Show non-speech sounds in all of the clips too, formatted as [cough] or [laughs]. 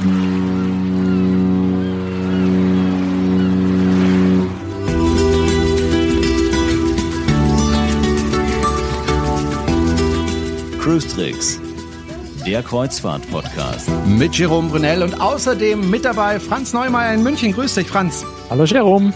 Cruise Tricks, der Kreuzfahrt-Podcast. Mit Jerome Brunel und außerdem mit dabei Franz Neumeier in München. Grüß dich, Franz. Hallo, Jerome.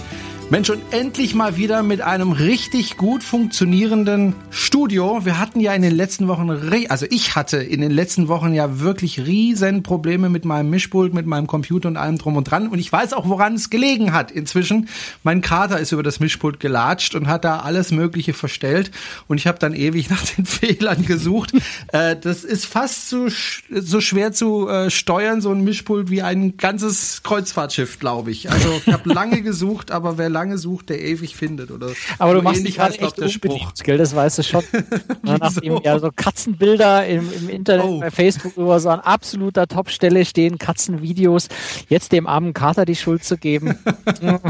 Mensch, und endlich mal wieder mit einem richtig gut funktionierenden Studio. Wir hatten ja in den letzten Wochen, also ich hatte in den letzten Wochen ja wirklich riesen Probleme mit meinem Mischpult, mit meinem Computer und allem drum und dran. Und ich weiß auch, woran es gelegen hat inzwischen. Mein Kater ist über das Mischpult gelatscht und hat da alles Mögliche verstellt. Und ich habe dann ewig [laughs] nach den Fehlern gesucht. äh, das ist fast so, so schwer zu äh, steuern, so ein Mischpult, wie ein ganzes Kreuzfahrtschiff, glaube ich. Also ich habe lange gesucht, aber wer lange sucht, der ewig findet. Oder Aber du machst nicht gerade echt der Spruch. Gell, das weißt du schon. [laughs] Nachdem ja so Katzenbilder im, im Internet oh. bei Facebook über so an absoluter Topstelle stehen, Katzenvideos, jetzt dem armen Kater die Schuld zu geben.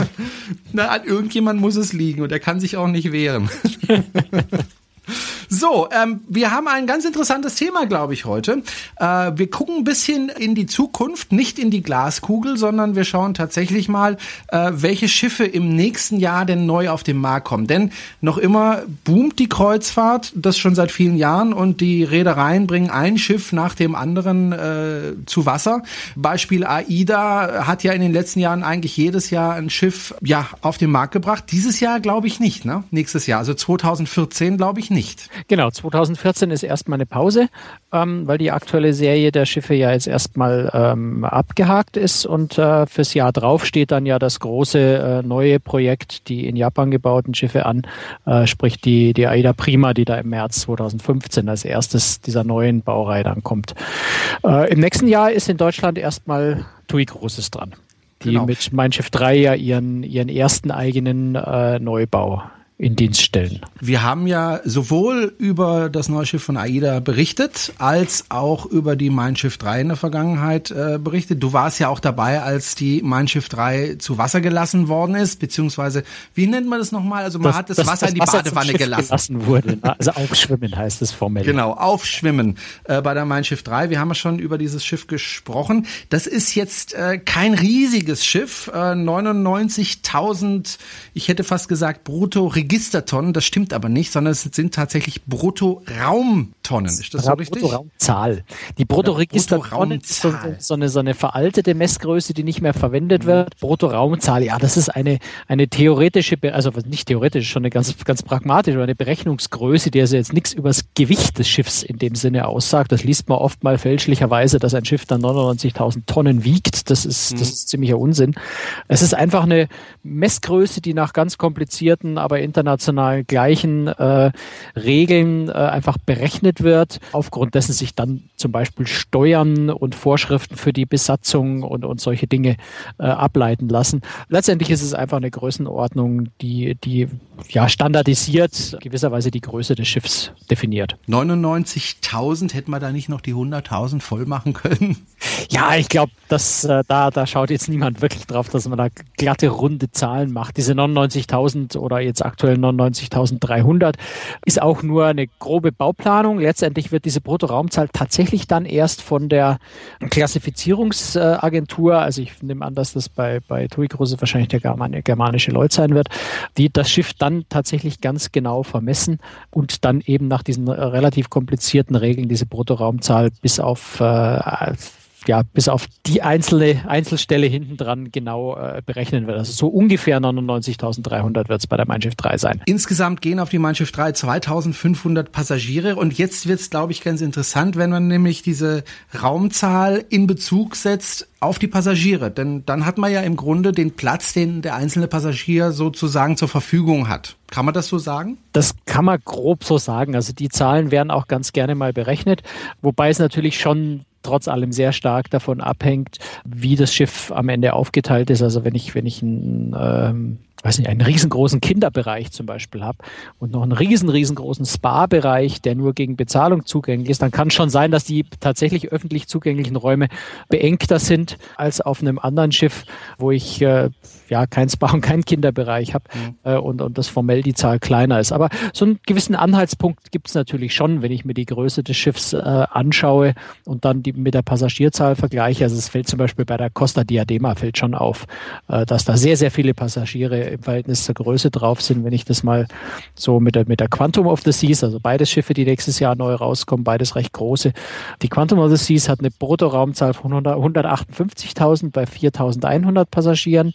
[laughs] Na, an irgendjemand muss es liegen und er kann sich auch nicht wehren. [laughs] So, ähm, wir haben ein ganz interessantes Thema, glaube ich, heute. Äh, wir gucken ein bisschen in die Zukunft, nicht in die Glaskugel, sondern wir schauen tatsächlich mal, äh, welche Schiffe im nächsten Jahr denn neu auf den Markt kommen. Denn noch immer boomt die Kreuzfahrt, das schon seit vielen Jahren, und die Reedereien bringen ein Schiff nach dem anderen äh, zu Wasser. Beispiel AIDA hat ja in den letzten Jahren eigentlich jedes Jahr ein Schiff ja auf den Markt gebracht. Dieses Jahr glaube ich nicht, ne? Nächstes Jahr, also 2014 glaube ich nicht. Genau, 2014 ist erstmal eine Pause, ähm, weil die aktuelle Serie der Schiffe ja jetzt erstmal ähm, abgehakt ist und äh, fürs Jahr drauf steht dann ja das große äh, neue Projekt, die in Japan gebauten Schiffe an, äh, sprich die, die Aida Prima, die da im März 2015 als erstes dieser neuen Baureihe dann kommt. Äh, Im nächsten Jahr ist in Deutschland erstmal TUI Großes dran die genau. mit Mein Schiff 3 ja ihren, ihren ersten eigenen äh, Neubau in Dienst stellen. Wir haben ja sowohl über das neue Schiff von AIDA berichtet, als auch über die Mein Schiff 3 in der Vergangenheit äh, berichtet. Du warst ja auch dabei, als die Mein Schiff 3 zu Wasser gelassen worden ist, beziehungsweise, wie nennt man das nochmal? Also man das, hat das, das Wasser das in die Wasser Badewanne gelassen. gelassen wurde. Ne? Also aufschwimmen heißt es formell. Genau, aufschwimmen äh, bei der Mein Schiff 3. Wir haben ja schon über dieses Schiff gesprochen. Das ist jetzt äh, kein riesiges Schiff, äh, 99.000, ich hätte fast gesagt brutto Registertonnen, das stimmt aber nicht, sondern es sind tatsächlich Brutto-Raumtonnen. Ist das so richtig? Brutto-Raumzahl. Die Brutto-Registertonne ist so, so, eine, so eine veraltete Messgröße, die nicht mehr verwendet mhm. wird. Brutto-Raumzahl, ja, das ist eine, eine theoretische, also nicht theoretisch, schon eine ganz, ganz pragmatische, eine Berechnungsgröße, die also jetzt nichts über das Gewicht des Schiffs in dem Sinne aussagt. Das liest man oft mal fälschlicherweise, dass ein Schiff dann 99.000 Tonnen wiegt. Das ist, das mhm. ist ziemlicher Unsinn. Es ist einfach eine Messgröße, die nach ganz komplizierten, aber in international gleichen äh, Regeln äh, einfach berechnet wird, aufgrund dessen sich dann zum Beispiel Steuern und Vorschriften für die Besatzung und, und solche Dinge äh, ableiten lassen. Letztendlich ist es einfach eine Größenordnung, die, die ja standardisiert gewisserweise die Größe des Schiffs definiert. 99.000 hätten wir da nicht noch die 100.000 voll machen können? Ja, ich glaube, dass äh, da, da schaut jetzt niemand wirklich drauf, dass man da glatte runde Zahlen macht. Diese 99.000 oder jetzt aktuell aktuell 99.300, ist auch nur eine grobe Bauplanung. Letztendlich wird diese Bruttoraumzahl tatsächlich dann erst von der Klassifizierungsagentur, also ich nehme an, dass das bei, bei TUI Große wahrscheinlich der germanische Lloyd sein wird, die das Schiff dann tatsächlich ganz genau vermessen und dann eben nach diesen relativ komplizierten Regeln diese Bruttoraumzahl bis auf äh, ja, bis auf die einzelne Einzelstelle hinten dran genau äh, berechnen wird. Also so ungefähr 99.300 wird es bei der Mein Schiff 3 sein. Insgesamt gehen auf die Mein Schiff 3 2500 Passagiere und jetzt wird es, glaube ich, ganz interessant, wenn man nämlich diese Raumzahl in Bezug setzt auf die Passagiere. Denn dann hat man ja im Grunde den Platz, den der einzelne Passagier sozusagen zur Verfügung hat. Kann man das so sagen? Das kann man grob so sagen. Also die Zahlen werden auch ganz gerne mal berechnet, wobei es natürlich schon trotz allem sehr stark davon abhängt, wie das Schiff am Ende aufgeteilt ist. Also wenn ich, wenn ich ein ähm, weiß nicht, einen riesengroßen Kinderbereich zum Beispiel habe und noch einen riesen, riesengroßen Spa-Bereich, der nur gegen Bezahlung zugänglich ist, dann kann schon sein, dass die tatsächlich öffentlich zugänglichen Räume beengter sind als auf einem anderen Schiff, wo ich äh, ja kein Spa und keinen Kinderbereich habe mhm. äh, und, und das formell die Zahl kleiner ist. Aber so einen gewissen Anhaltspunkt gibt es natürlich schon, wenn ich mir die Größe des Schiffs äh, anschaue und dann die mit der Passagierzahl vergleiche. Also es fällt zum Beispiel bei der Costa Diadema fällt schon auf, äh, dass da sehr, sehr viele Passagiere im Verhältnis zur Größe drauf sind. Wenn ich das mal so mit der, mit der Quantum of the Seas, also beides Schiffe, die nächstes Jahr neu rauskommen, beides recht große. Die Quantum of the Seas hat eine Bruttoraumzahl von 158.000 bei 4.100 Passagieren.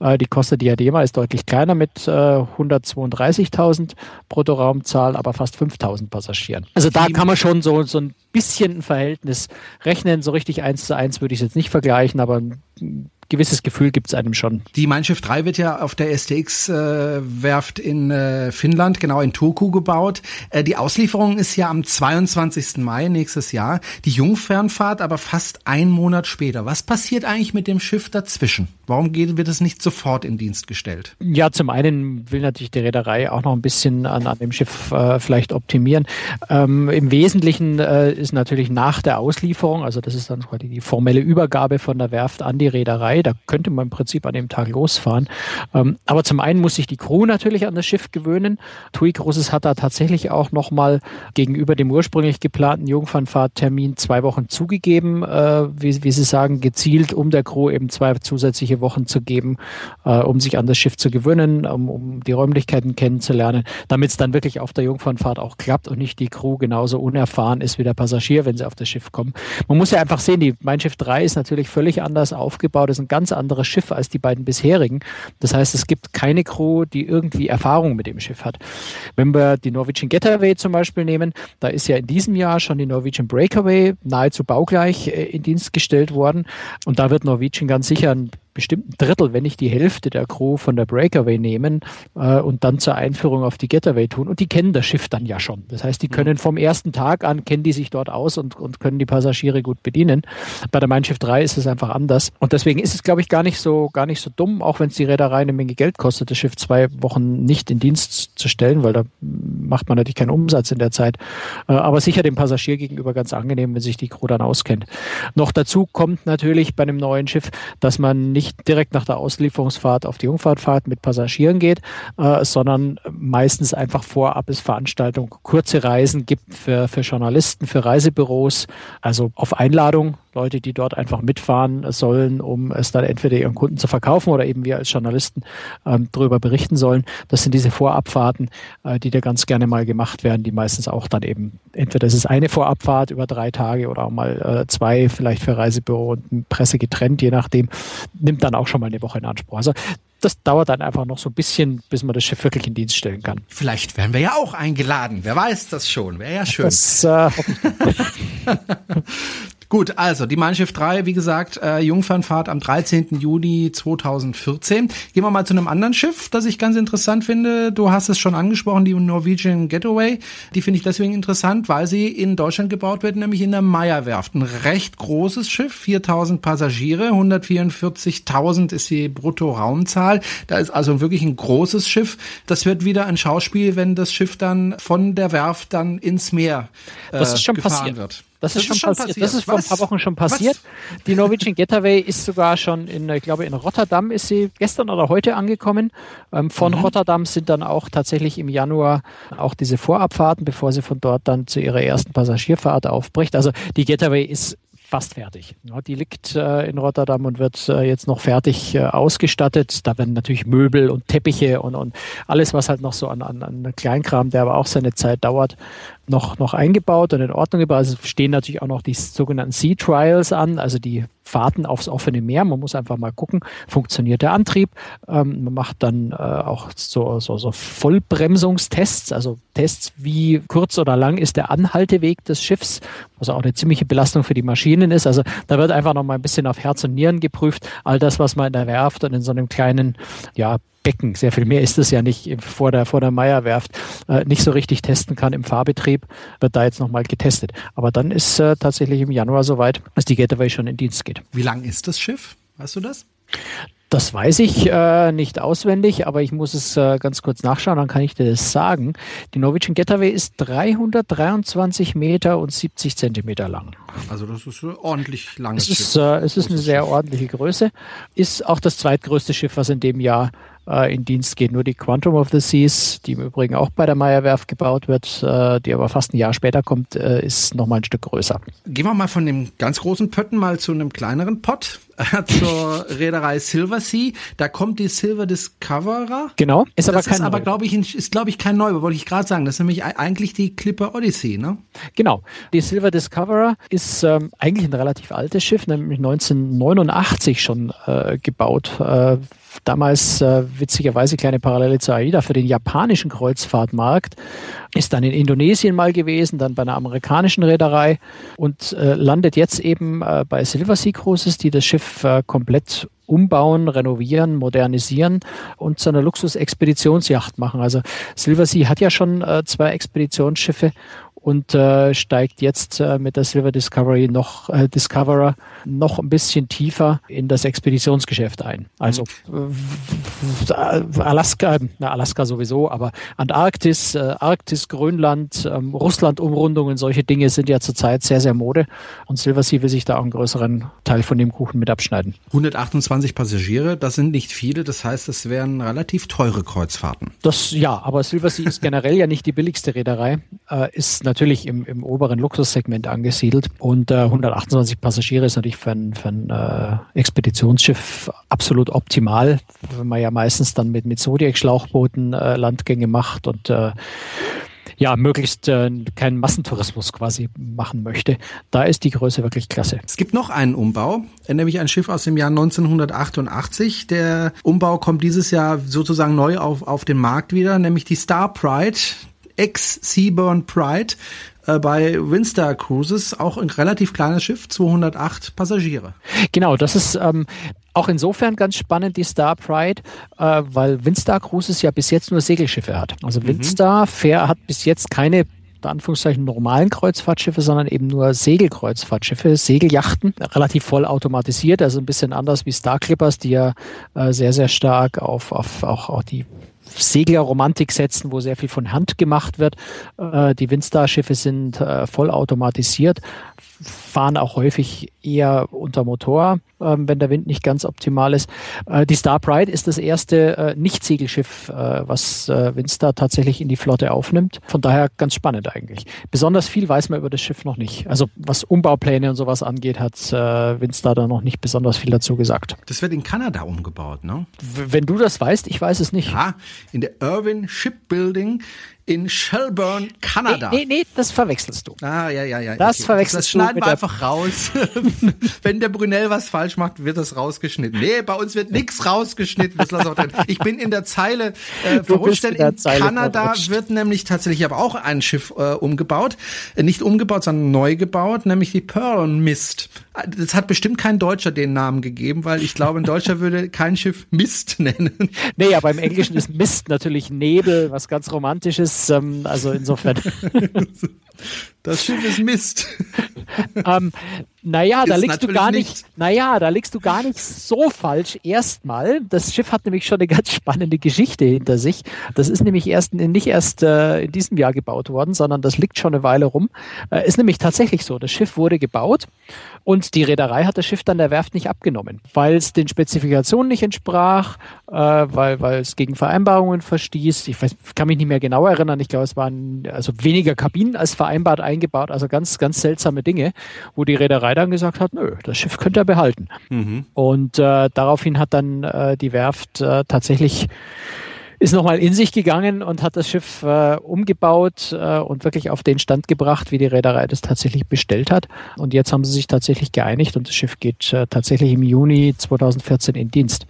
Äh, die Costa Diadema ist deutlich kleiner mit äh, 132.000 Bruttoraumzahl, aber fast 5.000 Passagieren. Also da kann man schon so, so ein bisschen ein Verhältnis rechnen. So richtig eins zu eins würde ich es jetzt nicht vergleichen, aber ein gewisses Gefühl gibt es einem schon. Die Mein Schiff 3 wird ja auf der STX-Werft äh, in äh, Finnland, genau in Turku gebaut. Äh, die Auslieferung ist ja am 22. Mai nächstes Jahr. Die Jungfernfahrt aber fast einen Monat später. Was passiert eigentlich mit dem Schiff dazwischen? Warum geht, wird es nicht sofort in Dienst gestellt? Ja, zum einen will natürlich die Reederei auch noch ein bisschen an, an dem Schiff äh, vielleicht optimieren. Ähm, Im Wesentlichen äh, ist natürlich nach der Auslieferung, also das ist dann quasi die formelle Übergabe von der Werft an die Reederei. Da könnte man im Prinzip an dem Tag losfahren. Ähm, aber zum einen muss sich die Crew natürlich an das Schiff gewöhnen. TUI Cruises hat da tatsächlich auch nochmal gegenüber dem ursprünglich geplanten Jungfernfahrttermin zwei Wochen zugegeben, äh, wie, wie Sie sagen, gezielt, um der Crew eben zwei zusätzliche Wochen zu geben, äh, um sich an das Schiff zu gewöhnen, um, um die Räumlichkeiten kennenzulernen, damit es dann wirklich auf der Jungfernfahrt auch klappt und nicht die Crew genauso unerfahren ist wie der Passagier, wenn sie auf das Schiff kommen. Man muss ja einfach sehen, die Mein Schiff 3 ist natürlich völlig anders aufgebaut, ist ein ganz anderes Schiff als die beiden bisherigen. Das heißt, es gibt keine Crew, die irgendwie Erfahrung mit dem Schiff hat. Wenn wir die Norwegian Getaway zum Beispiel nehmen, da ist ja in diesem Jahr schon die Norwegian Breakaway nahezu baugleich äh, in Dienst gestellt worden und da wird Norwegian ganz sicher ein bestimmten Drittel, wenn nicht die Hälfte der Crew von der Breakaway nehmen äh, und dann zur Einführung auf die Getaway tun. Und die kennen das Schiff dann ja schon. Das heißt, die können vom ersten Tag an, kennen die sich dort aus und, und können die Passagiere gut bedienen. Bei der Mein Schiff 3 ist es einfach anders. Und deswegen ist es, glaube ich, gar nicht so, gar nicht so dumm, auch wenn es die Reederei eine Menge Geld kostet, das Schiff zwei Wochen nicht in Dienst zu stellen, weil da macht man natürlich keinen Umsatz in der Zeit. Äh, aber sicher dem Passagier gegenüber ganz angenehm, wenn sich die Crew dann auskennt. Noch dazu kommt natürlich bei einem neuen Schiff, dass man nicht direkt nach der Auslieferungsfahrt auf die Jungfahrtfahrt mit Passagieren geht, äh, sondern meistens einfach vorab es Veranstaltungen, kurze Reisen gibt für, für Journalisten, für Reisebüros, also auf Einladung Leute, die dort einfach mitfahren sollen, um es dann entweder ihren Kunden zu verkaufen oder eben wir als Journalisten ähm, darüber berichten sollen. Das sind diese Vorabfahrten, äh, die da ganz gerne mal gemacht werden, die meistens auch dann eben, entweder es ist eine Vorabfahrt über drei Tage oder auch mal äh, zwei, vielleicht für Reisebüro und Presse getrennt, je nachdem, nimmt dann auch schon mal eine Woche in Anspruch. Also das dauert dann einfach noch so ein bisschen, bis man das Schiff wirklich in Dienst stellen kann. Vielleicht werden wir ja auch eingeladen. Wer weiß das schon? Wäre ja schön. Das, äh, [laughs] Gut, also die Mein Schiff 3, wie gesagt, äh, Jungfernfahrt am 13. Juni 2014. Gehen wir mal zu einem anderen Schiff, das ich ganz interessant finde. Du hast es schon angesprochen, die Norwegian Getaway. Die finde ich deswegen interessant, weil sie in Deutschland gebaut wird, nämlich in der Meyer-Werft. Ein recht großes Schiff, 4000 Passagiere, 144.000 ist die Brutto-Raumzahl. Da ist also wirklich ein großes Schiff. Das wird wieder ein Schauspiel, wenn das Schiff dann von der Werft dann ins Meer äh, das ist schon gefahren passiert. wird. Das, das ist, schon, passiert. passiert. Das ist vor ein paar Wochen schon passiert. Was? Die Norwegian Getaway ist sogar schon in, ich glaube, in Rotterdam ist sie gestern oder heute angekommen. Ähm, von mhm. Rotterdam sind dann auch tatsächlich im Januar auch diese Vorabfahrten, bevor sie von dort dann zu ihrer ersten Passagierfahrt aufbricht. Also die Getaway ist fast fertig. Die liegt äh, in Rotterdam und wird äh, jetzt noch fertig äh, ausgestattet. Da werden natürlich Möbel und Teppiche und, und alles, was halt noch so an, an, an Kleinkram, der aber auch seine Zeit dauert, noch, noch eingebaut und in Ordnung gebaut. Also stehen natürlich auch noch die sogenannten Sea Trials an, also die Fahrten aufs offene Meer. Man muss einfach mal gucken, funktioniert der Antrieb. Ähm, man macht dann äh, auch so, so, so Vollbremsungstests, also Tests, wie kurz oder lang ist der Anhalteweg des Schiffs, was auch eine ziemliche Belastung für die Maschinen ist. Also da wird einfach noch mal ein bisschen auf Herz und Nieren geprüft. All das, was man in der Werft und in so einem kleinen, ja, Becken, sehr viel mehr ist es ja nicht vor der, vor der Meierwerft, äh, nicht so richtig testen kann im Fahrbetrieb, wird da jetzt nochmal getestet. Aber dann ist äh, tatsächlich im Januar soweit, dass die Getaway schon in Dienst geht. Wie lang ist das Schiff? Weißt du das? Das weiß ich äh, nicht auswendig, aber ich muss es äh, ganz kurz nachschauen, dann kann ich dir das sagen. Die Norwegian Getaway ist 323 Meter und 70 Zentimeter lang. Also das ist ordentlich langes es ist, Schiff. Äh, es ist eine sehr ordentliche Größe. Ist auch das zweitgrößte Schiff, was in dem Jahr äh, in Dienst geht. Nur die Quantum of the Seas, die im Übrigen auch bei der Meyerwerft gebaut wird, äh, die aber fast ein Jahr später kommt, äh, ist nochmal ein Stück größer. Gehen wir mal von dem ganz großen Pötten mal zu einem kleineren Pott, [laughs] äh, zur Reederei Silver Sea. Da kommt die Silver Discoverer. Genau, ist aber das kein ist aber, glaube ich, ist, glaube ich, kein Neubau, wollte ich gerade sagen. Das ist nämlich eigentlich die Clipper Odyssey, ne? Genau. Die Silver Discoverer ist ähm, eigentlich ein relativ altes Schiff, nämlich 1989 schon äh, gebaut. Äh, damals äh, witzigerweise kleine Parallele zu AIDA für den japanischen Kreuzfahrtmarkt, ist dann in Indonesien mal gewesen, dann bei einer amerikanischen Reederei und äh, landet jetzt eben äh, bei Silver Sea Cruises, die das Schiff äh, komplett umbauen, renovieren, modernisieren und zu einer Luxus-Expeditionsjacht machen. Also Silver Sea hat ja schon äh, zwei Expeditionsschiffe und äh, steigt jetzt äh, mit der Silver Discovery noch äh, Discoverer noch ein bisschen tiefer in das Expeditionsgeschäft ein. Also äh, Alaska, na Alaska sowieso, aber Antarktis, äh, Arktis, Grönland, ähm, Russland-Umrundungen, solche Dinge sind ja zurzeit sehr, sehr Mode und Silver Sea will sich da auch einen größeren Teil von dem Kuchen mit abschneiden. 128 Passagiere, das sind nicht viele, das heißt, es wären relativ teure Kreuzfahrten. Das ja, aber Silver Sea ist generell ja nicht die billigste Reederei, äh, ist natürlich natürlich im, im oberen Luxussegment angesiedelt und äh, 128 Passagiere ist natürlich für ein, für ein äh, Expeditionsschiff absolut optimal, wenn man ja meistens dann mit, mit Zodiac-Schlauchbooten äh, Landgänge macht und äh, ja, möglichst äh, keinen Massentourismus quasi machen möchte. Da ist die Größe wirklich klasse. Es gibt noch einen Umbau, nämlich ein Schiff aus dem Jahr 1988. Der Umbau kommt dieses Jahr sozusagen neu auf, auf den Markt wieder, nämlich die Star Pride ex-Seaburn Pride äh, bei Windstar Cruises, auch ein relativ kleines Schiff, 208 Passagiere. Genau, das ist ähm, auch insofern ganz spannend, die Star Pride, äh, weil Windstar Cruises ja bis jetzt nur Segelschiffe hat. Also mhm. Windstar Fair hat bis jetzt keine unter Anführungszeichen normalen Kreuzfahrtschiffe, sondern eben nur Segelkreuzfahrtschiffe, Segeljachten, relativ voll automatisiert, also ein bisschen anders wie Star Clippers, die ja äh, sehr, sehr stark auf, auf auch, auch die Seglerromantik setzen, wo sehr viel von Hand gemacht wird. Äh, die Windstar-Schiffe sind äh, voll automatisiert, fahren auch häufig eher unter Motor, ähm, wenn der Wind nicht ganz optimal ist. Äh, die Star Pride ist das erste äh, Nicht-Segelschiff, äh, was äh, Windstar tatsächlich in die Flotte aufnimmt. Von daher ganz spannend eigentlich. Besonders viel weiß man über das Schiff noch nicht. Also was Umbaupläne und sowas angeht, hat äh, Windstar da noch nicht besonders viel dazu gesagt. Das wird in Kanada umgebaut, ne? W wenn du das weißt, ich weiß es nicht. Ja, in der Irvin Shipbuilding in Shelburne, Kanada. Nee, nee, nee, das verwechselst du. Ah, ja, ja, ja. Das okay. verwechselst das schneiden wir einfach raus. [laughs] Wenn der Brunel was falsch macht, wird das rausgeschnitten. Nee, bei uns wird nichts rausgeschnitten. Das lass auch drin. Ich bin in der Zeile äh, verrutscht, denn in, in Kanada verrutscht. wird nämlich tatsächlich aber auch ein Schiff äh, umgebaut. Äh, nicht umgebaut, sondern neu gebaut, nämlich die Pearl Mist. Das hat bestimmt kein Deutscher den Namen gegeben, weil ich glaube, ein Deutscher [laughs] würde kein Schiff Mist nennen. Nee, aber im Englischen ist Mist natürlich Nebel, was ganz romantisches ist, ähm, also insofern. [laughs] Das Schiff ist Mist. [laughs] [laughs] ähm, naja, da liegst du gar nicht, nicht, naja, da liegst du gar nicht so falsch. Erstmal, das Schiff hat nämlich schon eine ganz spannende Geschichte hinter sich. Das ist nämlich erst nicht erst äh, in diesem Jahr gebaut worden, sondern das liegt schon eine Weile rum. Äh, ist nämlich tatsächlich so. Das Schiff wurde gebaut und die Reederei hat das Schiff dann der Werft nicht abgenommen, weil es den Spezifikationen nicht entsprach, äh, weil, weil es gegen Vereinbarungen verstieß. Ich weiß, kann mich nicht mehr genau erinnern. Ich glaube, es waren also weniger Kabinen als vereinbart eingebaut. Also ganz, ganz seltsame Dinge, wo die Reederei dann gesagt hat, nö, das Schiff könnte er behalten. Mhm. Und äh, daraufhin hat dann äh, die Werft äh, tatsächlich ist nochmal in sich gegangen und hat das Schiff äh, umgebaut äh, und wirklich auf den Stand gebracht, wie die Reederei das tatsächlich bestellt hat. Und jetzt haben sie sich tatsächlich geeinigt und das Schiff geht äh, tatsächlich im Juni 2014 in Dienst.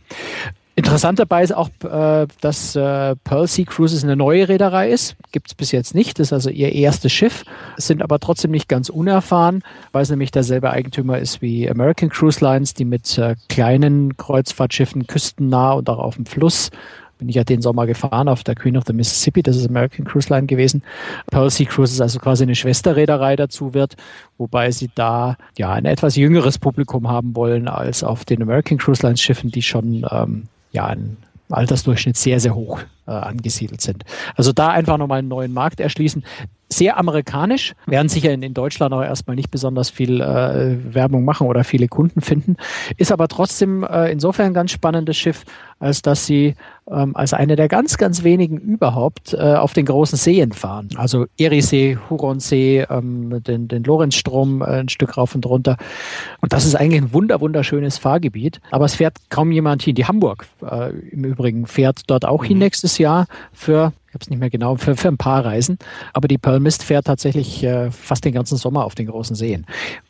Interessant dabei ist auch, äh, dass äh, Pearl Sea Cruises eine neue Reederei ist. Gibt es bis jetzt nicht. Das ist also ihr erstes Schiff, sind aber trotzdem nicht ganz unerfahren, weil es nämlich derselbe Eigentümer ist wie American Cruise Lines, die mit äh, kleinen Kreuzfahrtschiffen küstennah und auch auf dem Fluss bin ich ja den Sommer gefahren auf der Queen of the Mississippi, das ist American Cruise Line gewesen. Pearl Sea Cruises also quasi eine Schwesterreederei dazu wird, wobei sie da ja ein etwas jüngeres Publikum haben wollen als auf den American Cruise Lines Schiffen, die schon ähm, ja ein Altersdurchschnitt sehr, sehr hoch äh, angesiedelt sind. Also da einfach nochmal einen neuen Markt erschließen sehr amerikanisch, werden sicher in, in Deutschland auch erstmal nicht besonders viel äh, Werbung machen oder viele Kunden finden, ist aber trotzdem äh, insofern ein ganz spannendes Schiff, als dass sie ähm, als eine der ganz, ganz wenigen überhaupt äh, auf den großen Seen fahren. Also Eriesee, Huronsee, ähm, den, den Lorenzstrom äh, ein Stück rauf und runter. Und das ist eigentlich ein wunder, wunderschönes Fahrgebiet. Aber es fährt kaum jemand hin. Die Hamburg äh, im Übrigen fährt dort auch mhm. hin nächstes Jahr für habe es nicht mehr genau, für, für ein paar Reisen. Aber die Pearl Mist fährt tatsächlich äh, fast den ganzen Sommer auf den großen Seen.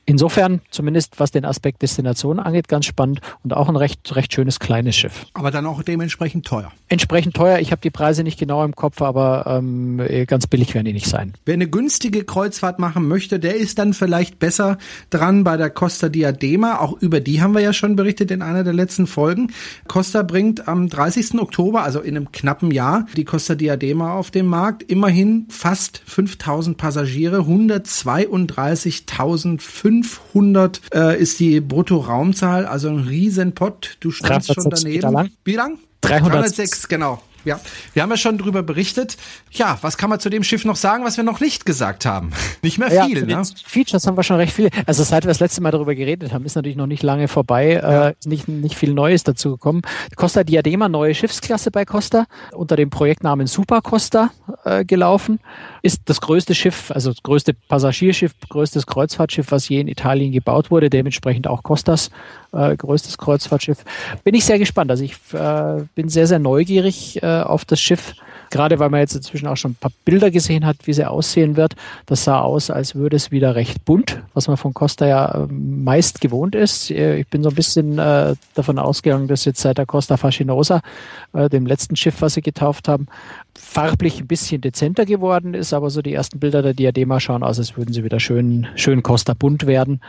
Insofern, zumindest was den Aspekt Destination angeht, ganz spannend und auch ein recht, recht schönes kleines Schiff. Aber dann auch dementsprechend teuer. Entsprechend teuer. Ich habe die Preise nicht genau im Kopf, aber ähm, ganz billig werden die nicht sein. Wer eine günstige Kreuzfahrt machen möchte, der ist dann vielleicht besser dran bei der Costa Diadema. Auch über die haben wir ja schon berichtet in einer der letzten Folgen. Costa bringt am 30. Oktober, also in einem knappen Jahr, die Costa Diadema auf den Markt. Immerhin fast 5000 Passagiere, 132.500 500 äh, ist die Bruttoraumzahl, also ein Riesenpott. Du standst schon daneben. Wie lang? 300. 306, genau. Ja, wir haben ja schon drüber berichtet. Ja, was kann man zu dem Schiff noch sagen, was wir noch nicht gesagt haben? [laughs] Nicht mehr viel, ja, ne? Features haben wir schon recht viele. Also seit wir das letzte Mal darüber geredet haben, ist natürlich noch nicht lange vorbei. Ja. Äh, ist nicht, nicht viel Neues dazu gekommen. Costa Diadema, neue Schiffsklasse bei Costa, unter dem Projektnamen Super Costa äh, gelaufen. Ist das größte Schiff, also das größte Passagierschiff, größtes Kreuzfahrtschiff, was je in Italien gebaut wurde. Dementsprechend auch Costas äh, größtes Kreuzfahrtschiff. Bin ich sehr gespannt. Also ich äh, bin sehr, sehr neugierig äh, auf das Schiff. Gerade weil man jetzt inzwischen auch schon ein paar Bilder gesehen hat, wie sie aussehen wird. Das sah aus, als würde es wieder recht bunt, was man von Costa ja äh, meist gewohnt ist. Äh, ich bin so ein bisschen äh, davon ausgegangen, dass jetzt seit der Costa Fascinosa, äh, dem letzten Schiff, was sie getauft haben, farblich ein bisschen dezenter geworden ist, aber so die ersten Bilder der Diadema schauen aus, als würden sie wieder schön, schön Costa bunt werden,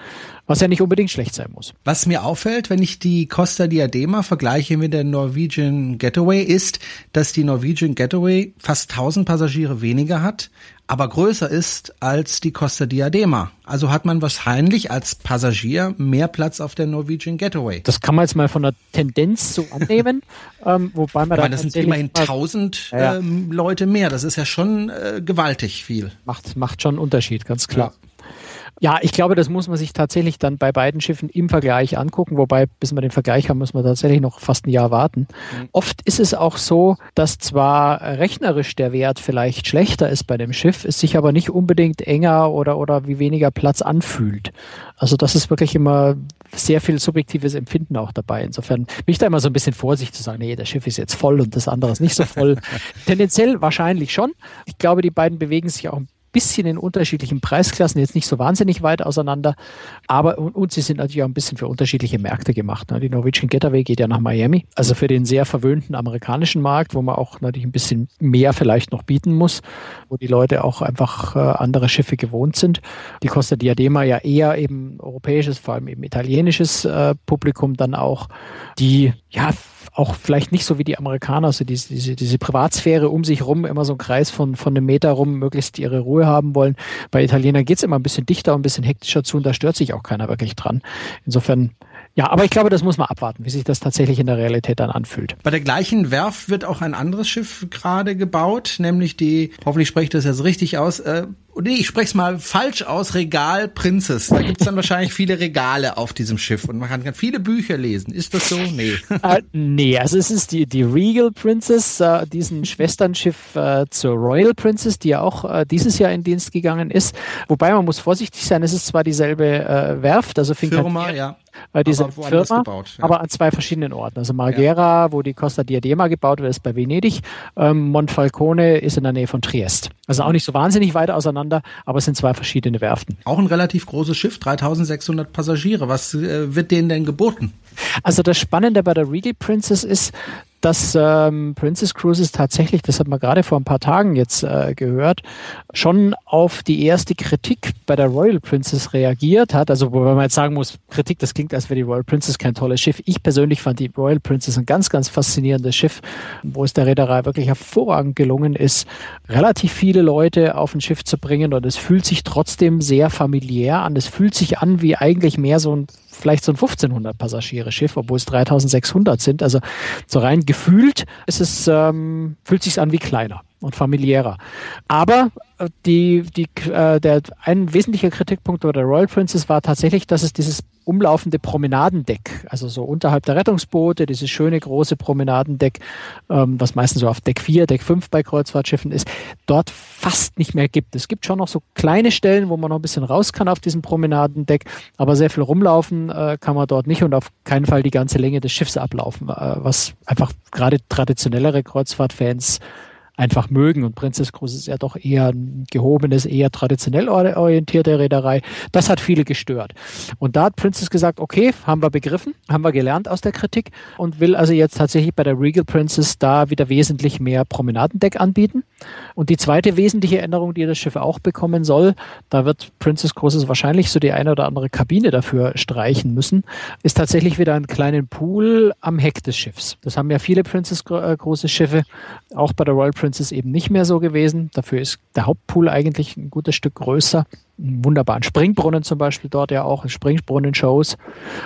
was ja nicht unbedingt schlecht sein muss. Was mir auffällt, wenn ich die Costa Diadema vergleiche mit der Norwegian Getaway, ist, dass die Norwegian Getaway fast 1000 Passagiere weniger hat, aber größer ist als die Costa Diadema. Also hat man wahrscheinlich als Passagier mehr Platz auf der Norwegian Getaway. Das kann man jetzt mal von der Tendenz so annehmen, [laughs] ähm, wobei man ich meine, das sind immerhin 1000 ja, ja. ähm, Leute mehr. Das ist ja schon äh, gewaltig viel. Macht macht schon einen Unterschied, ganz klar. Ja. Ja, ich glaube, das muss man sich tatsächlich dann bei beiden Schiffen im Vergleich angucken, wobei bis wir den Vergleich haben, muss man tatsächlich noch fast ein Jahr warten. Mhm. Oft ist es auch so, dass zwar rechnerisch der Wert vielleicht schlechter ist bei dem Schiff, es sich aber nicht unbedingt enger oder, oder wie weniger Platz anfühlt. Also das ist wirklich immer sehr viel subjektives Empfinden auch dabei. Insofern bin ich da immer so ein bisschen vorsichtig zu sagen, nee, das Schiff ist jetzt voll und das andere ist nicht so voll. [laughs] Tendenziell wahrscheinlich schon. Ich glaube, die beiden bewegen sich auch ein bisschen in unterschiedlichen Preisklassen, jetzt nicht so wahnsinnig weit auseinander, aber und, und sie sind natürlich auch ein bisschen für unterschiedliche Märkte gemacht. Ne? Die Norwegian Getaway geht ja nach Miami, also für den sehr verwöhnten amerikanischen Markt, wo man auch natürlich ein bisschen mehr vielleicht noch bieten muss, wo die Leute auch einfach äh, andere Schiffe gewohnt sind. Die Costa Diadema ja eher eben europäisches, vor allem eben italienisches äh, Publikum dann auch, die ja auch vielleicht nicht so wie die Amerikaner, also diese, diese, diese Privatsphäre um sich rum, immer so ein Kreis von, von einem Meter rum, möglichst ihre Ruhe haben wollen. Bei Italienern geht's immer ein bisschen dichter und ein bisschen hektischer zu und da stört sich auch keiner wirklich dran. Insofern ja, aber ich glaube, das muss man abwarten, wie sich das tatsächlich in der Realität dann anfühlt. Bei der gleichen Werft wird auch ein anderes Schiff gerade gebaut, nämlich die, hoffentlich spreche ich das jetzt richtig aus, äh, nee, ich spreche es mal falsch aus, Regal Princess. Da gibt's dann wahrscheinlich viele Regale auf diesem Schiff und man kann, viele Bücher lesen. Ist das so? Nee. [laughs] Äh, nee, also es ist die, die Regal Princess, äh, diesen Schwesternschiff äh, zur Royal Princess, die ja auch äh, dieses Jahr in Dienst gegangen ist. Wobei man muss vorsichtig sein, es ist zwar dieselbe äh, Werft, also Firma, ja äh, diese Firma, gebaut, ja. aber an zwei verschiedenen Orten. Also Marghera, ja. wo die Costa Diadema gebaut wird, ist bei Venedig. Ähm, Monfalcone ist in der Nähe von Triest. Also auch nicht so wahnsinnig weit auseinander, aber es sind zwei verschiedene Werften. Auch ein relativ großes Schiff, 3600 Passagiere. Was äh, wird denen denn geboten? Also das Spannende bei der Regal Princess ist, dass ähm, Princess Cruises tatsächlich, das hat man gerade vor ein paar Tagen jetzt äh, gehört, schon auf die erste Kritik bei der Royal Princess reagiert hat. Also wo man jetzt sagen muss, Kritik, das klingt, als wäre die Royal Princess kein tolles Schiff. Ich persönlich fand die Royal Princess ein ganz, ganz faszinierendes Schiff, wo es der Reederei wirklich hervorragend gelungen ist, relativ viele Leute auf ein Schiff zu bringen und es fühlt sich trotzdem sehr familiär an. Es fühlt sich an wie eigentlich mehr so ein vielleicht so ein 1500 Passagiere Schiff, obwohl es 3600 sind. Also so rein gefühlt ist es, ähm, fühlt sich an wie kleiner und familiärer. Aber äh, die, die, äh, der, ein wesentlicher Kritikpunkt der Royal Princess war tatsächlich, dass es dieses umlaufende Promenadendeck, also so unterhalb der Rettungsboote, dieses schöne große Promenadendeck, ähm, was meistens so auf Deck 4, Deck 5 bei Kreuzfahrtschiffen ist, dort fast nicht mehr gibt. Es gibt schon noch so kleine Stellen, wo man noch ein bisschen raus kann auf diesem Promenadendeck, aber sehr viel rumlaufen äh, kann man dort nicht und auf keinen Fall die ganze Länge des Schiffs ablaufen, äh, was einfach gerade traditionellere Kreuzfahrtfans einfach mögen. Und Princess Cruise ist ja doch eher ein gehobenes, eher traditionell orientierte Reederei. Das hat viele gestört. Und da hat Princess gesagt, okay, haben wir begriffen, haben wir gelernt aus der Kritik und will also jetzt tatsächlich bei der Regal Princess da wieder wesentlich mehr Promenadendeck anbieten. Und die zweite wesentliche Änderung, die das Schiff auch bekommen soll, da wird Princess Cruises wahrscheinlich so die eine oder andere Kabine dafür streichen müssen, ist tatsächlich wieder einen kleinen Pool am Heck des Schiffs. Das haben ja viele Princess Cruises Schiffe, auch bei der Royal Princess Ist eben nicht mehr so gewesen. Dafür ist der Hauptpool eigentlich ein gutes Stück größer einen wunderbaren Springbrunnen zum Beispiel dort ja auch, Springbrunnen-Shows.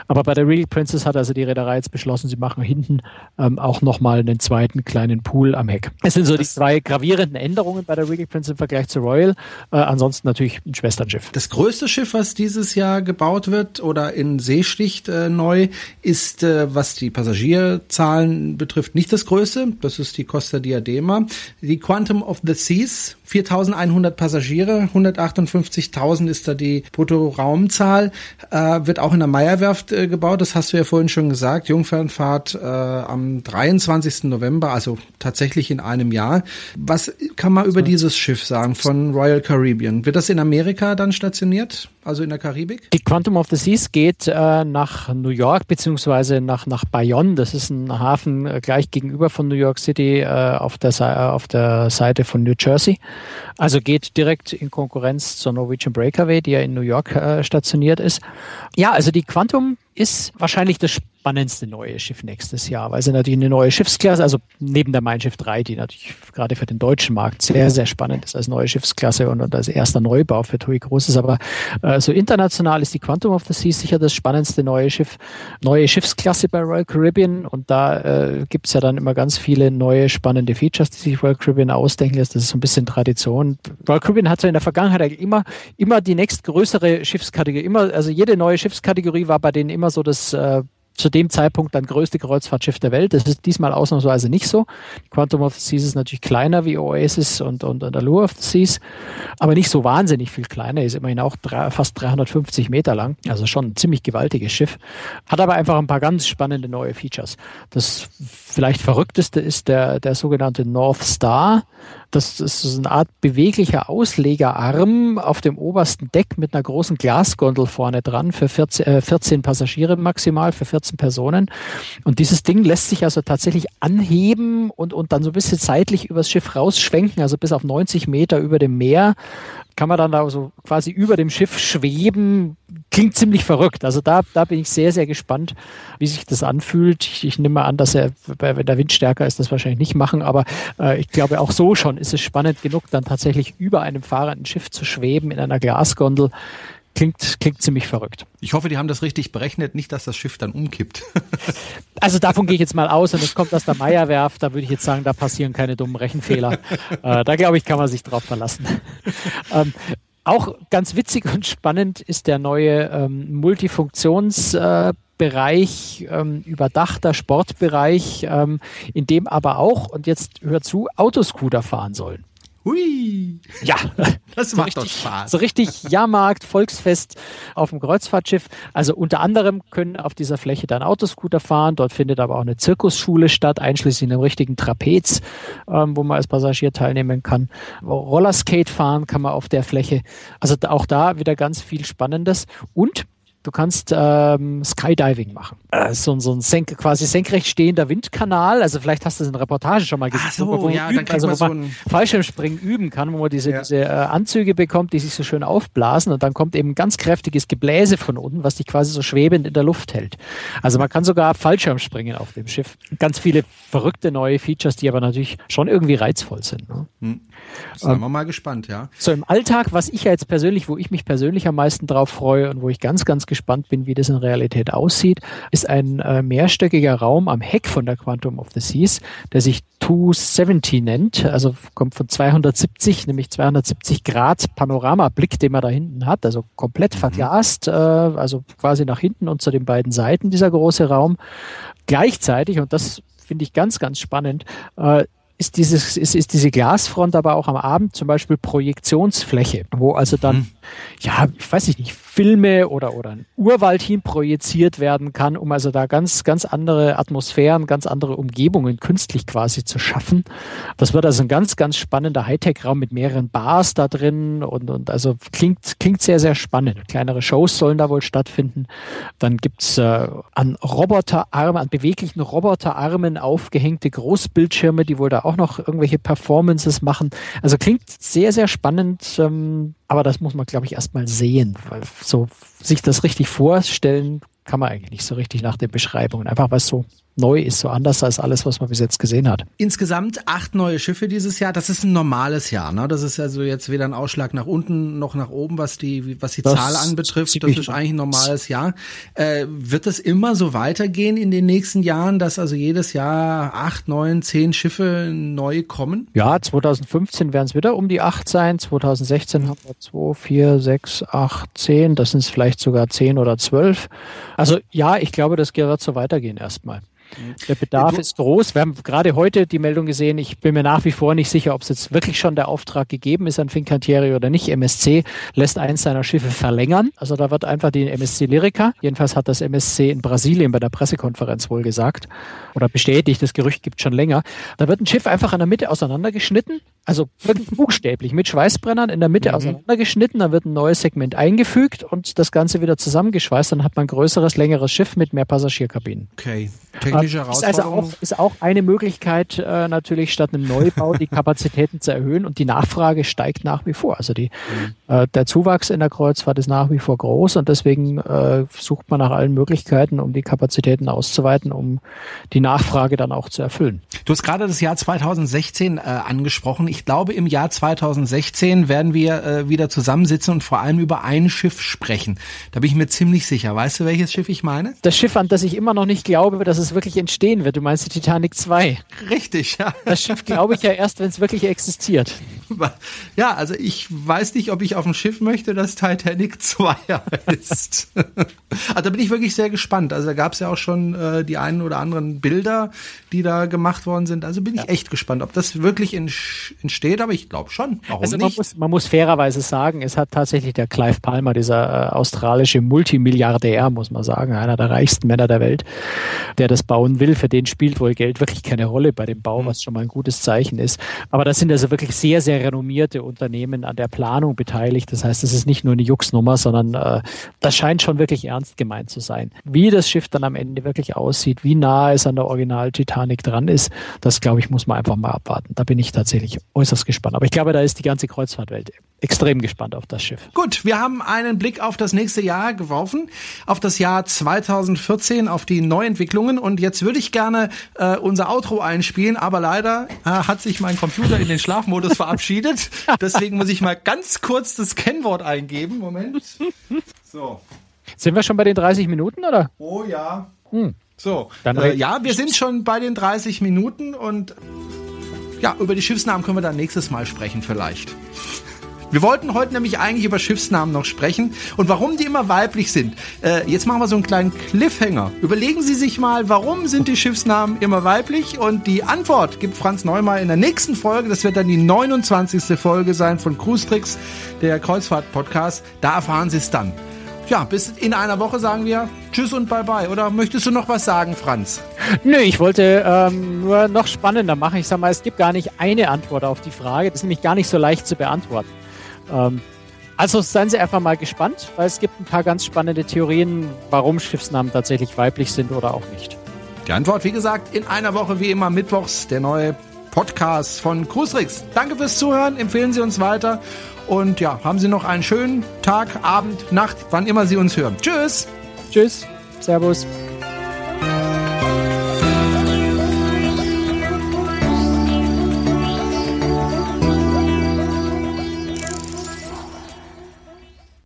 Aber bei der Real Princess hat also die Reederei jetzt beschlossen, sie machen hinten ähm, auch nochmal einen zweiten kleinen Pool am Heck. Es sind so das die zwei gravierenden Änderungen bei der Real Princess im Vergleich zu Royal. Äh, ansonsten natürlich ein Schwesternschiff. Das größte Schiff, was dieses Jahr gebaut wird oder in See sticht äh, neu, ist, äh, was die Passagierzahlen betrifft, nicht das größte. Das ist die Costa Diadema. Die Quantum of the Seas, 4100 Passagiere, 158.000 1000 ist da die Bruttoraumzahl, äh, wird auch in der Meierwerft äh, gebaut, das hast du ja vorhin schon gesagt, Jungfernfahrt äh, am 23. November, also tatsächlich in einem Jahr. Was kann man über dieses Schiff sagen von Royal Caribbean? Wird das in Amerika dann stationiert? also in der Karibik? Die Quantum of the Seas geht äh, nach New York beziehungsweise nach, nach Bayonne. Das ist ein Hafen äh, gleich gegenüber von New York City äh, auf, der, auf der Seite von New Jersey. Also geht direkt in Konkurrenz zur Norwegian Breakaway, die ja in New York äh, stationiert ist. Ja, also die Quantum ist wahrscheinlich das spannendste neue Schiff nächstes Jahr, weil sie natürlich eine neue Schiffsklasse, also neben der Mein Schiff 3, die natürlich gerade für den deutschen Markt sehr, sehr spannend ist als neue Schiffsklasse und als erster Neubau für TUI Groß ist. Aber äh, so international ist die Quantum of the Seas sicher das spannendste neue Schiff, neue Schiffsklasse bei Royal Caribbean und da äh, gibt es ja dann immer ganz viele neue spannende Features, die sich Royal Caribbean ausdenken lässt. Das ist so ein bisschen Tradition. Royal Caribbean hat so in der Vergangenheit eigentlich immer, immer die nächstgrößere Schiffskategorie, immer, also jede neue Schiffskategorie war bei denen immer so das äh, zu dem Zeitpunkt dann größte Kreuzfahrtschiff der Welt. Das ist diesmal ausnahmsweise nicht so. Quantum of the Seas ist natürlich kleiner wie Oasis und, und, und Allure of the Seas, aber nicht so wahnsinnig viel kleiner. Ist immerhin auch drei, fast 350 Meter lang, also schon ein ziemlich gewaltiges Schiff. Hat aber einfach ein paar ganz spannende neue Features. Das vielleicht verrückteste ist der, der sogenannte North Star. Das ist so eine Art beweglicher Auslegerarm auf dem obersten Deck mit einer großen Glasgondel vorne dran für 14, äh, 14 Passagiere maximal, für 14 Personen. Und dieses Ding lässt sich also tatsächlich anheben und, und dann so ein bisschen zeitlich übers Schiff rausschwenken, also bis auf 90 Meter über dem Meer kann man dann da so quasi über dem Schiff schweben. Klingt ziemlich verrückt. Also da, da bin ich sehr, sehr gespannt, wie sich das anfühlt. Ich, ich nehme an, dass er, wenn der Wind stärker ist, das wahrscheinlich nicht machen, aber äh, ich glaube auch so schon ist es spannend genug, dann tatsächlich über einem fahrenden Schiff zu schweben in einer Glasgondel. Klingt, klingt ziemlich verrückt. Ich hoffe, die haben das richtig berechnet, nicht, dass das Schiff dann umkippt. [laughs] also davon gehe ich jetzt mal aus und es kommt aus der Meierwerft, da würde ich jetzt sagen, da passieren keine dummen Rechenfehler. [laughs] äh, da glaube ich, kann man sich drauf verlassen. [laughs] ähm, auch ganz witzig und spannend ist der neue ähm, Multifunktionsbereich, äh, ähm, überdachter Sportbereich, ähm, in dem aber auch, und jetzt hört zu, Autoscooter fahren sollen. Hui! Ja, [laughs] das so macht richtig, doch Spaß. So richtig Jahrmarkt, Volksfest auf dem Kreuzfahrtschiff. Also unter anderem können auf dieser Fläche dann Autoscooter fahren. Dort findet aber auch eine Zirkusschule statt, einschließlich einem richtigen Trapez, ähm, wo man als Passagier teilnehmen kann. Rollerskate fahren kann man auf der Fläche. Also auch da wieder ganz viel Spannendes. Und du kannst ähm, Skydiving machen. Äh, so, so ein senk quasi senkrecht stehender Windkanal. Also vielleicht hast du das in Reportage schon mal gesehen, Ach so, wo man ja, üben, also, man wo so man Fallschirmspringen üben kann, wo man diese, Ja. diese äh, Anzüge bekommt, die sich so schön aufblasen und dann kommt eben ganz kräftiges Gebläse von unten, was dich quasi so schwebend in der Luft hält. Also man kann sogar Fallschirmspringen auf dem Schiff. Ganz viele verrückte neue Features, die aber natürlich schon irgendwie reizvoll sind. Ne? Sind wir mal gespannt, ja. So im Alltag, was ich ja jetzt persönlich, wo ich mich persönlich am meisten drauf freue und wo ich ganz, ganz gespannt bin, wie das in Realität aussieht, ist ein äh, mehrstöckiger Raum am Heck von der Quantum of the Seas, der sich 270 nennt, also kommt von 270, nämlich 270 Grad Panoramablick, den man da hinten hat, also komplett verglast, äh, also quasi nach hinten und zu den beiden Seiten dieser große Raum. Gleichzeitig, und das finde ich ganz, ganz spannend, äh, ist, dieses, ist, ist diese Glasfront aber auch am Abend zum Beispiel Projektionsfläche, wo also dann, ja, ich weiß nicht, Filme oder, oder ein Urwald hin projiziert werden kann, um also da ganz, ganz andere Atmosphären, ganz andere Umgebungen künstlich quasi zu schaffen. Das wird also ein ganz, ganz spannender Hightech-Raum mit mehreren Bars da drin und, und also klingt, klingt sehr, sehr spannend. Kleinere Shows sollen da wohl stattfinden. Dann gibt's äh, an Roboterarmen, an beweglichen Roboterarmen aufgehängte Großbildschirme, die wohl da auch noch irgendwelche Performances machen. Also klingt sehr, sehr spannend, ähm, aber das muss man, glaube ich, erstmal sehen, weil so sich das richtig vorstellen kann man eigentlich nicht so richtig nach den Beschreibungen. Einfach weil es so neu ist, so anders als alles, was man bis jetzt gesehen hat. Insgesamt acht neue Schiffe dieses Jahr. Das ist ein normales Jahr, ne? Das ist also jetzt weder ein Ausschlag nach unten noch nach oben, was die, was die Das Zahl anbetrifft. Das ist eigentlich ein normales Jahr. Äh, wird es immer so weitergehen in den nächsten Jahren, dass also jedes Jahr acht, neun, zehn Schiffe neu kommen? Ja, 2015 werden es wieder um die acht sein. 2016 haben wir zwei, vier, sechs, acht, zehn. Das sind es vielleicht sogar zehn oder zwölf. Also ja, ich glaube, das wird so weitergehen erstmal. Der Bedarf Du- ist groß. Wir haben gerade heute die Meldung gesehen. Ich bin mir nach wie vor nicht sicher, ob es jetzt wirklich schon der Auftrag gegeben ist an Fincantieri oder nicht. MSC lässt eins seiner Schiffe verlängern. Also da wird einfach die MSC Lyrica, jedenfalls hat das MSC in Brasilien bei der Pressekonferenz wohl gesagt oder bestätigt, das Gerücht gibt schon länger. Da wird ein Schiff einfach in der Mitte auseinandergeschnitten, also wirklich buchstäblich mit Schweißbrennern in der Mitte auseinandergeschnitten, dann wird ein neues Segment eingefügt und das Ganze wieder zusammengeschweißt. Dann hat man ein größeres, längeres Schiff mit mehr Passagierkabinen. Okay. Technische Ist also Herausforderung. auch, ist auch eine Möglichkeit, äh, natürlich statt einem Neubau die [laughs] Kapazitäten zu erhöhen und die Nachfrage steigt nach wie vor. Also die, äh, der Zuwachs in der Kreuzfahrt ist nach wie vor groß und deswegen äh, sucht man nach allen Möglichkeiten, um die Kapazitäten auszuweiten, um die Nachfrage dann auch zu erfüllen. Du hast gerade das Jahr 2016 äh, angesprochen. Ich glaube, im Jahr 2016 werden wir äh, wieder zusammensitzen und vor allem über ein Schiff sprechen. Da bin ich mir ziemlich sicher. Weißt du, welches Schiff ich meine? Das Schiff, an das ich immer noch nicht glaube, dass es wirklich entstehen wird. Du meinst die Titanic 2. Richtig, ja. Das Schiff glaube ich ja erst, wenn es wirklich existiert. [laughs] Ja, also ich weiß nicht, ob ich auf ein Schiff möchte, das Titanic 2 heißt. [laughs] also da bin ich wirklich sehr gespannt. Also da gab es ja auch schon äh, die einen oder anderen Bilder, die da gemacht worden sind. Also bin ich echt gespannt, ob das wirklich entsteht, aber ich glaube schon. Warum Also man nicht? muss, man muss fairerweise sagen, es hat tatsächlich der Clive Palmer, dieser äh, australische Multimilliardär, muss man sagen, einer der reichsten Männer der Welt, der das bauen will. Für den spielt wohl Geld wirklich keine Rolle bei dem Bau, was schon mal ein gutes Zeichen ist. Aber das sind also wirklich sehr, sehr renommierte Unternehmen an der Planung beteiligt. Das heißt, es ist nicht nur eine Juxnummer, sondern äh, das scheint schon wirklich ernst gemeint zu sein. Wie das Schiff dann am Ende wirklich aussieht, wie nah es an der Original Titanic dran ist, das glaube ich, muss man einfach mal abwarten. Da bin ich tatsächlich äußerst gespannt. Aber ich glaube, da ist die ganze Kreuzfahrtwelt extrem gespannt auf das Schiff. Gut, wir haben einen Blick auf das nächste Jahr geworfen, auf das Jahr 2014, auf die Neuentwicklungen und jetzt würde ich gerne äh, unser Outro einspielen, aber leider äh, hat sich mein Computer in den Schlafmodus verabschiedet. [laughs] Deswegen muss ich mal ganz kurz das Kennwort eingeben. Moment. So. Sind wir schon bei den 30 Minuten oder? Oh ja. Hm. So. Dann äh, ja, wir sind schon bei den 30 Minuten und ja, über die Schiffsnamen können wir dann nächstes Mal sprechen vielleicht. Wir wollten heute nämlich eigentlich über Schiffsnamen noch sprechen und warum die immer weiblich sind. Äh, jetzt machen wir so einen kleinen Cliffhanger. Überlegen Sie sich mal, warum sind die Schiffsnamen immer weiblich? Und die Antwort gibt Franz Neumar in der nächsten Folge. Das wird dann die 29. Folge sein von Cruise Tricks, der Kreuzfahrt-Podcast. Da erfahren Sie es dann. Ja, bis in einer Woche sagen wir Tschüss und Bye-bye. Oder möchtest du noch was sagen, Franz? Nö, ich wollte ähm, nur noch spannender machen. Ich sag mal, es gibt gar nicht eine Antwort auf die Frage. Das ist nämlich gar nicht so leicht zu beantworten. Ähm, Also seien Sie einfach mal gespannt, weil es gibt ein paar ganz spannende Theorien, warum Schiffsnamen tatsächlich weiblich sind oder auch nicht. Die Antwort, wie gesagt, in einer Woche wie immer mittwochs, der neue Podcast von Cruiserix. Danke fürs Zuhören, empfehlen Sie uns weiter und ja, haben Sie noch einen schönen Tag, Abend, Nacht, wann immer Sie uns hören. Tschüss! Tschüss, Servus.